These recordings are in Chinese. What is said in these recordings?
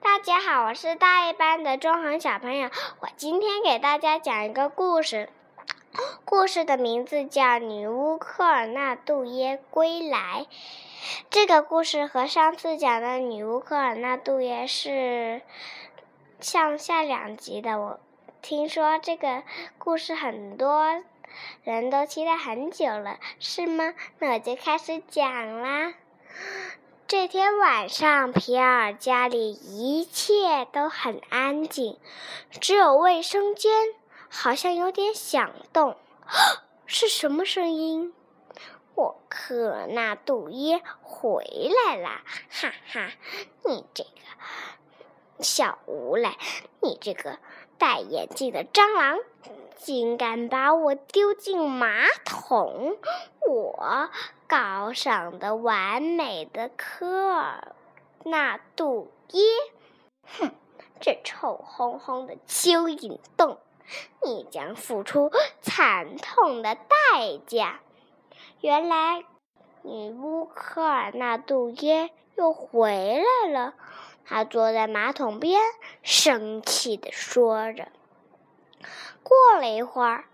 大家好，我是大一班的钟恒小朋友。我今天给大家讲一个故事，故事的名字叫《女巫科尔纳杜耶归来》。这个故事和上次讲的女巫科尔纳杜耶是上下两集的。我听说这个故事很多人都期待很久了，是吗？那我就开始讲啦。这天晚上，皮尔家里一切都很安静，只有卫生间好像有点响动。是什么声音？我科尔纳杜耶回来啦！哈哈，你这个小无赖，你这个戴眼镜的蟑螂，竟敢把我丢进马桶！我。高尚的、完美的科尔纳杜耶，哼！这臭烘烘的蚯蚓洞，你将付出惨痛的代价。原来，女巫科尔纳杜耶又回来了。她坐在马桶边，生气地说着。过了一会儿。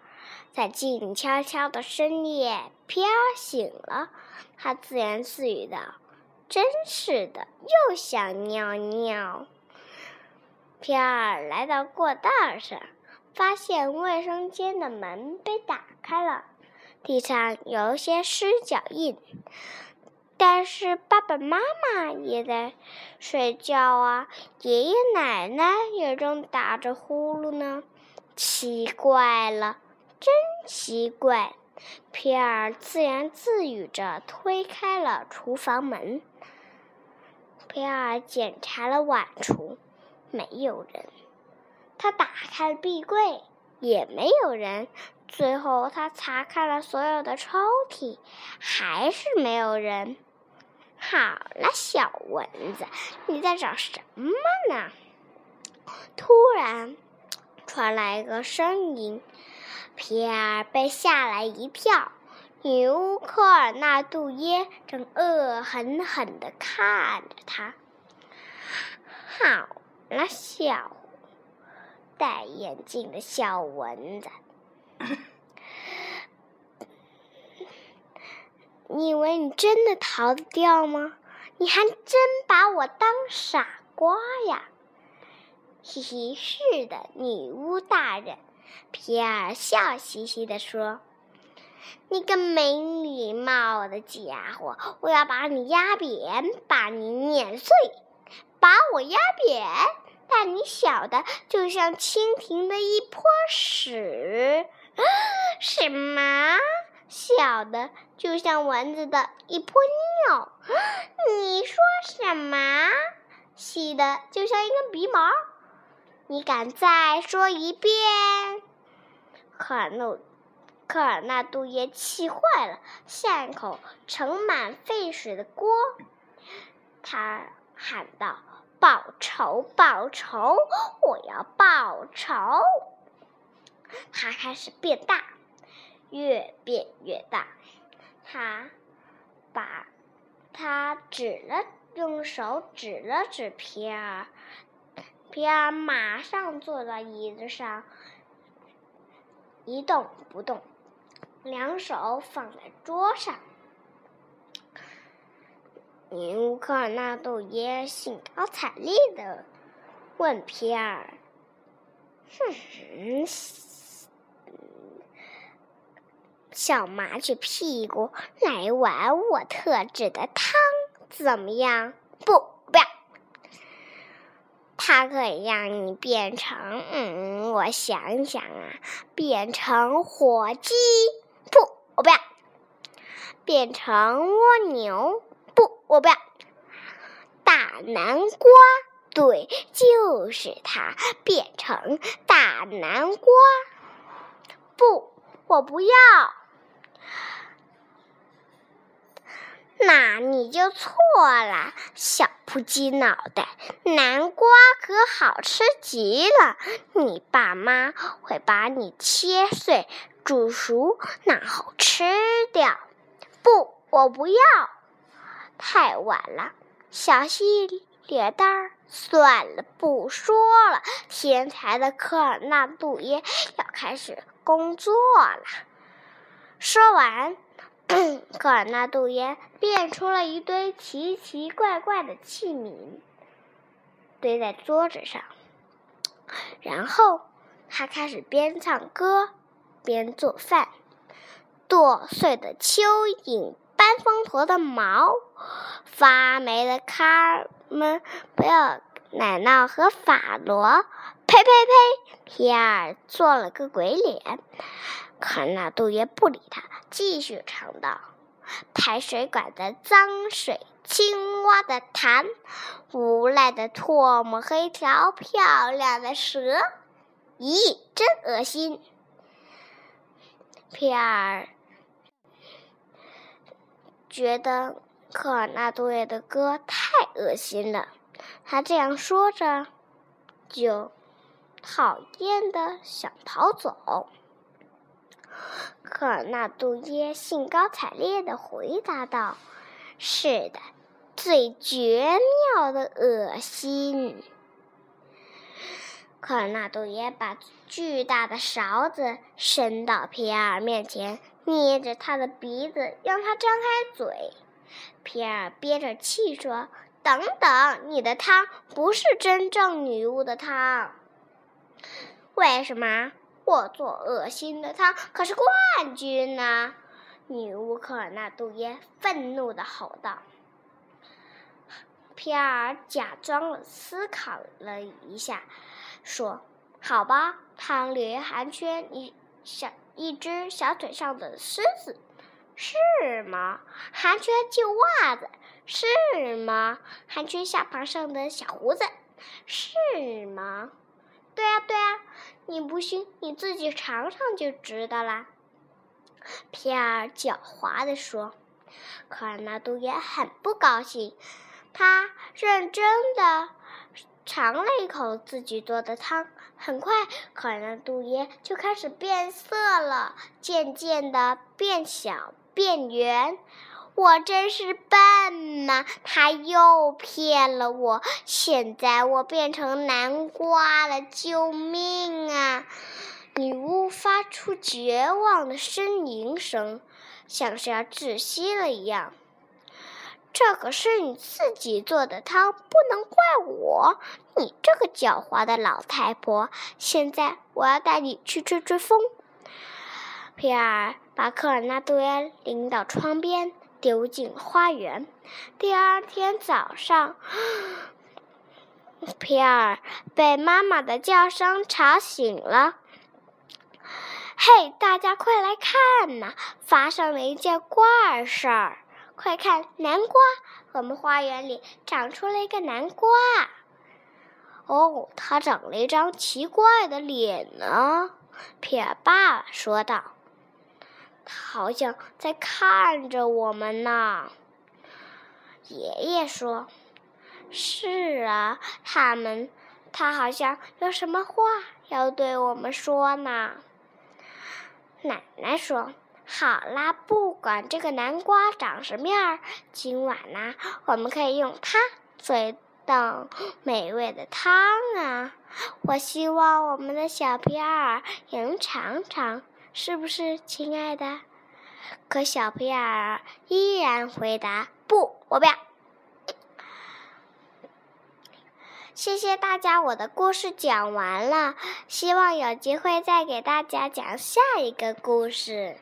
在静悄悄的深夜，皮尔醒了，他自言自语道：“真是的，又想尿尿。”皮尔来到过道上，发现卫生间的门被打开了，地上有一些湿脚印，但是爸爸妈妈也在睡觉啊，爷爷奶奶也正打着呼噜呢，奇怪了。真奇怪，皮尔自言自语着推开了厨房门。皮尔检查了碗橱，没有人。他打开了壁柜，也没有人。最后，他查看了所有的抽屉，还是没有人。好了，小蚊子，你在找什么呢？突然，传来一个声音。皮尔被吓了一跳，女巫科尔纳杜耶正恶狠狠地看着他。好了，小戴眼镜的小蚊子，你以为你真的逃得掉吗？你还真把我当傻瓜呀！嘻嘻，是的，女巫大人。皮尔笑嘻嘻地说：“你个没礼貌的家伙，我要把你压扁，把你碾碎，把我压扁，但你小的就像蜻蜓的一泼屎。什么？小的就像蚊子的一泼尿？你说什么？细的就像一根鼻毛？你敢再说一遍？”科尔诺，科尔纳杜耶气坏了，像一口盛满沸水的锅。他喊道：“报仇！报仇！我要报仇！”他开始变大，越变越大。他把，他指了，用手指了指皮尔，皮尔马上坐到椅子上。一动不动，两手放在桌上。女巫科尔纳杜耶兴高采烈的问皮尔：“哼，小麻雀屁股，来碗我特制的汤，怎么样？”不。它可以让你变成，嗯，我想想啊，变成火鸡，不，我不要；变成蜗牛，不，我不要；大南瓜，对，就是它，变成大南瓜，不，我不要。那你就错了，小扑鸡脑袋！南瓜可好吃极了，你爸妈会把你切碎、煮熟，然后吃掉。不，我不要。太晚了，小溪脸蛋儿，算了，不说了。天才的科尔纳杜耶要开始工作了。说完，科尔纳杜耶变出了一堆奇奇怪怪的器皿，堆在桌子上。然后他开始边唱歌边做饭，剁碎的蚯蚓。斑蜂头的毛，发霉的卡门不要奶酪和法罗，呸呸呸！皮尔做了个鬼脸。可纳杜耶不理他，继续唱道：“排水管的脏水，青蛙的痰，无赖的唾沫和一条漂亮的蛇。咦，真恶心！”皮尔。觉得科尔纳多耶的歌太恶心了，他这样说着，就讨厌的想跑走。科尔纳杜耶兴高采烈的回答道：“是的，最绝妙的恶心。”科尔纳杜耶把巨大的勺子伸到皮埃尔面前。捏着他的鼻子，让他张开嘴。皮埃尔憋着气说：“等等，你的汤不是真正女巫的汤。为什么？我做恶心的汤可是冠军呢！”女巫科尔纳杜耶愤怒地吼道。皮尔假装思考了一下，说：“好吧，汤里还缺一小。”一只小腿上的虱子，是吗？还缺旧袜子，是吗？还缺下巴上的小胡子，是吗？对啊，对啊，你不信，你自己尝尝就知道啦。皮尔狡猾地说。可尔纳杜也很不高兴，他认真的。尝了一口自己做的汤，很快，可尔纳杜爷就开始变色了，渐渐的变小变圆。我真是笨呐！他又骗了我，现在我变成南瓜了！救命啊！女巫发出绝望的呻吟声，像是要窒息了一样。这可是你自己做的汤，不能怪我。你这个狡猾的老太婆！现在我要带你去吹吹风。皮尔把科尔纳多领到窗边，丢进花园。第二天早上，皮尔被妈妈的叫声吵醒了。嘿，大家快来看呐！发生了一件怪事儿。快看，南瓜！我们花园里长出了一个南瓜。哦，它长了一张奇怪的脸呢。皮尔爸爸说道：“好像在看着我们呢。”爷爷说：“是啊，他们，他好像有什么话要对我们说呢。”奶奶说。好啦，不管这个南瓜长什么样，今晚呢，我们可以用它做一道美味的汤啊！我希望我们的小皮尔也能尝尝，是不是，亲爱的？可小皮尔依然回答：“不，我不要。”谢谢大家，我的故事讲完了，希望有机会再给大家讲下一个故事。